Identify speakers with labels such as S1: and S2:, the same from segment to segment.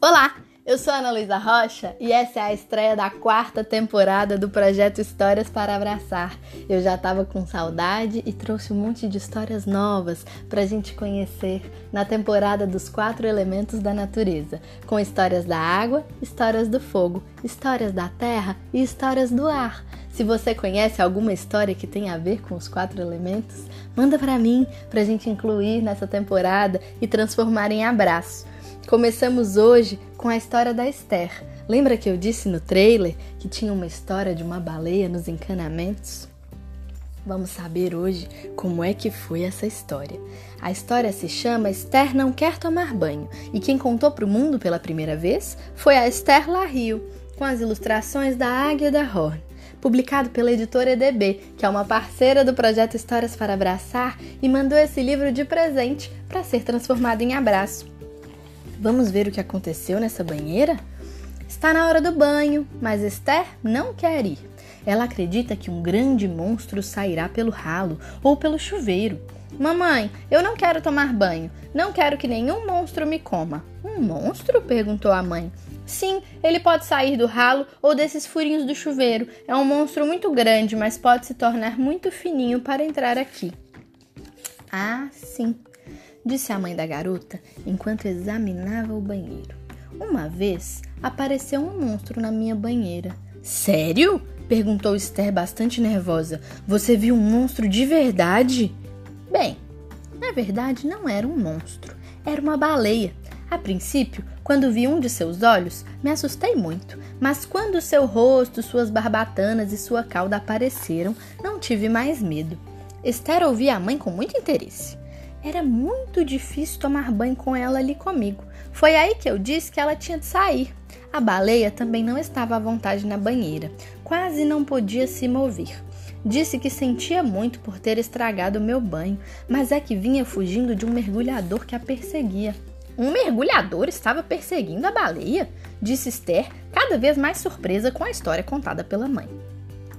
S1: Olá, eu sou Ana Luísa Rocha e essa é a estreia da quarta temporada do projeto Histórias para Abraçar. Eu já estava com saudade e trouxe um monte de histórias novas para a gente conhecer na temporada dos quatro elementos da natureza, com histórias da água, histórias do fogo, histórias da terra e histórias do ar. Se você conhece alguma história que tem a ver com os quatro elementos, manda para mim para a gente incluir nessa temporada e transformar em abraço. Começamos hoje com a história da Esther. Lembra que eu disse no trailer que tinha uma história de uma baleia nos encanamentos? Vamos saber hoje como é que foi essa história. A história se chama Esther não quer tomar banho e quem contou para o mundo pela primeira vez foi a Esther Larrio, com as ilustrações da Águia da Horn publicado pela editora EDB, que é uma parceira do projeto Histórias para Abraçar e mandou esse livro de presente para ser transformado em abraço. Vamos ver o que aconteceu nessa banheira? Está na hora do banho, mas Esther não quer ir. Ela acredita que um grande monstro sairá pelo ralo ou pelo chuveiro. Mamãe, eu não quero tomar banho. Não quero que nenhum monstro me coma. Um monstro? perguntou a mãe. Sim, ele pode sair do ralo ou desses furinhos do chuveiro. É um monstro muito grande, mas pode se tornar muito fininho para entrar aqui. Ah, sim, disse a mãe da garota enquanto examinava o banheiro. Uma vez apareceu um monstro na minha banheira. Sério? perguntou Esther bastante nervosa. Você viu um monstro de verdade? Bem, na verdade não era um monstro, era uma baleia. A princípio, quando vi um de seus olhos, me assustei muito, mas quando seu rosto, suas barbatanas e sua cauda apareceram, não tive mais medo. Esther ouvia a mãe com muito interesse. Era muito difícil tomar banho com ela ali comigo. Foi aí que eu disse que ela tinha de sair. A baleia também não estava à vontade na banheira, quase não podia se mover. Disse que sentia muito por ter estragado o meu banho, mas é que vinha fugindo de um mergulhador que a perseguia. Um mergulhador estava perseguindo a baleia? Disse Esther, cada vez mais surpresa com a história contada pela mãe.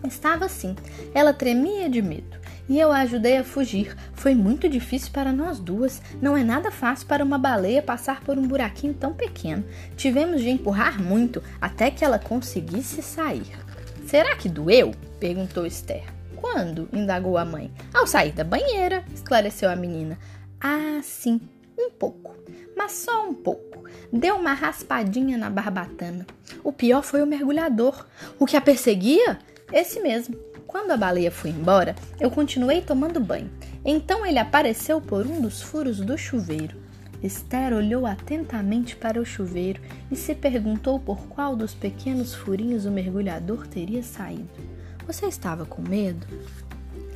S1: Estava sim. Ela tremia de medo e eu a ajudei a fugir. Foi muito difícil para nós duas. Não é nada fácil para uma baleia passar por um buraquinho tão pequeno. Tivemos de empurrar muito até que ela conseguisse sair. Será que doeu? perguntou Esther. Quando? indagou a mãe. Ao sair da banheira, esclareceu a menina. Ah, sim, um pouco, mas só um pouco. Deu uma raspadinha na barbatana. O pior foi o mergulhador. O que a perseguia? Esse mesmo. Quando a baleia foi embora, eu continuei tomando banho. Então ele apareceu por um dos furos do chuveiro. Esther olhou atentamente para o chuveiro e se perguntou por qual dos pequenos furinhos o mergulhador teria saído. Você estava com medo?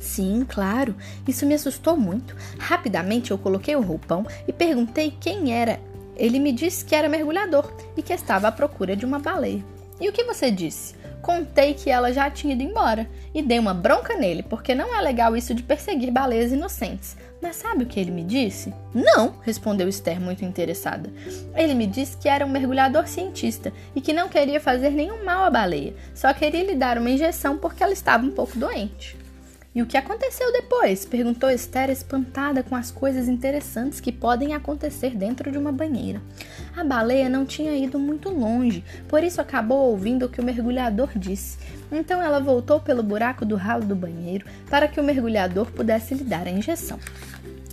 S1: Sim, claro. Isso me assustou muito. Rapidamente eu coloquei o roupão e perguntei quem era. Ele me disse que era mergulhador e que estava à procura de uma baleia. E o que você disse? Contei que ela já tinha ido embora e dei uma bronca nele, porque não é legal isso de perseguir baleias inocentes. Mas sabe o que ele me disse? Não, respondeu Esther, muito interessada. Ele me disse que era um mergulhador cientista e que não queria fazer nenhum mal à baleia, só queria lhe dar uma injeção porque ela estava um pouco doente. E o que aconteceu depois? perguntou Esther, espantada com as coisas interessantes que podem acontecer dentro de uma banheira. A baleia não tinha ido muito longe, por isso acabou ouvindo o que o mergulhador disse. Então ela voltou pelo buraco do ralo do banheiro para que o mergulhador pudesse lhe dar a injeção.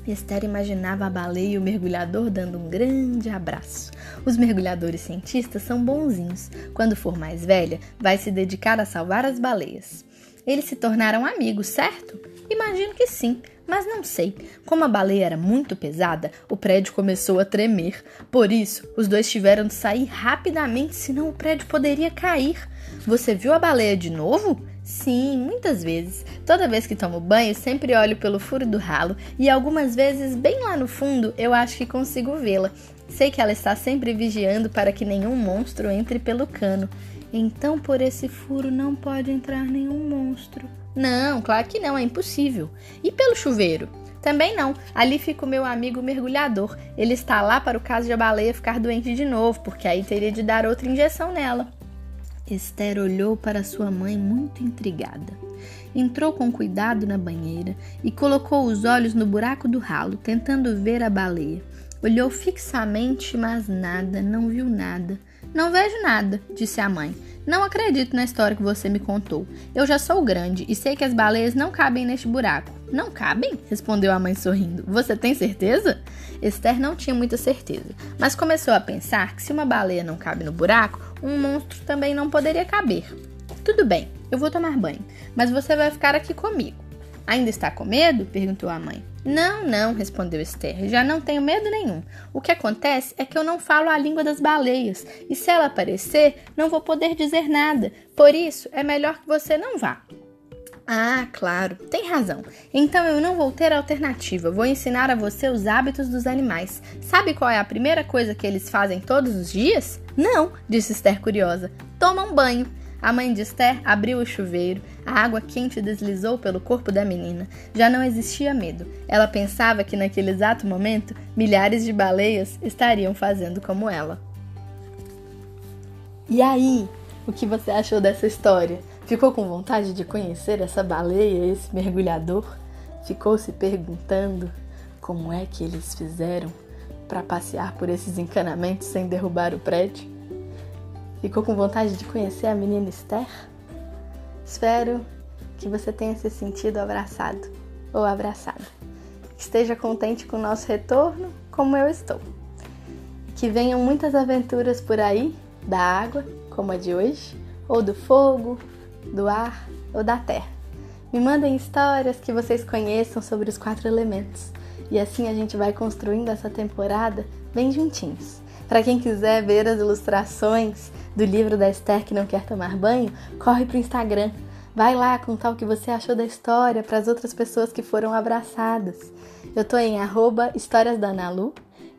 S1: Esther imaginava a baleia e o mergulhador dando um grande abraço. Os mergulhadores cientistas são bonzinhos. Quando for mais velha, vai se dedicar a salvar as baleias. Eles se tornaram amigos, certo? Imagino que sim, mas não sei. Como a baleia era muito pesada, o prédio começou a tremer. Por isso, os dois tiveram de sair rapidamente, senão o prédio poderia cair. Você viu a baleia de novo? Sim, muitas vezes. Toda vez que tomo banho, sempre olho pelo furo do ralo e algumas vezes, bem lá no fundo, eu acho que consigo vê-la. Sei que ela está sempre vigiando para que nenhum monstro entre pelo cano. Então por esse furo não pode entrar nenhum monstro. Não, claro que não, é impossível. E pelo chuveiro? Também não. Ali fica o meu amigo mergulhador. Ele está lá para o caso de a baleia ficar doente de novo, porque aí teria de dar outra injeção nela. Esther olhou para sua mãe muito intrigada. Entrou com cuidado na banheira e colocou os olhos no buraco do ralo, tentando ver a baleia. Olhou fixamente, mas nada, não viu nada. Não vejo nada, disse a mãe. Não acredito na história que você me contou. Eu já sou grande e sei que as baleias não cabem neste buraco. Não cabem? respondeu a mãe sorrindo. Você tem certeza? Esther não tinha muita certeza, mas começou a pensar que se uma baleia não cabe no buraco, um monstro também não poderia caber. Tudo bem, eu vou tomar banho, mas você vai ficar aqui comigo. Ainda está com medo? perguntou a mãe. Não, não, respondeu Esther. Já não tenho medo nenhum. O que acontece é que eu não falo a língua das baleias, e se ela aparecer, não vou poder dizer nada. Por isso, é melhor que você não vá. Ah, claro, tem razão. Então eu não vou ter alternativa. Vou ensinar a você os hábitos dos animais. Sabe qual é a primeira coisa que eles fazem todos os dias? Não, disse Esther curiosa. Tomam banho. A mãe de Esther abriu o chuveiro, a água quente deslizou pelo corpo da menina. Já não existia medo. Ela pensava que naquele exato momento milhares de baleias estariam fazendo como ela. E aí, o que você achou dessa história? Ficou com vontade de conhecer essa baleia, esse mergulhador? Ficou se perguntando como é que eles fizeram para passear por esses encanamentos sem derrubar o prédio? Ficou com vontade de conhecer a menina Esther? Espero que você tenha se sentido abraçado ou abraçada. Esteja contente com o nosso retorno, como eu estou. Que venham muitas aventuras por aí, da água, como a de hoje, ou do fogo, do ar ou da terra. Me mandem histórias que vocês conheçam sobre os quatro elementos. E assim a gente vai construindo essa temporada bem juntinhos. Para quem quiser ver as ilustrações do livro da Esther que não quer tomar banho, corre pro Instagram. Vai lá contar o que você achou da história para as outras pessoas que foram abraçadas. Eu tô em arroba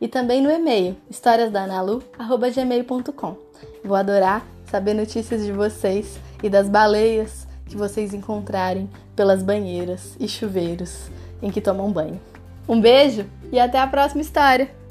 S1: e também no e-mail historiasdanalu@gmail.com. Vou adorar saber notícias de vocês e das baleias que vocês encontrarem pelas banheiras e chuveiros em que tomam banho. Um beijo e até a próxima história!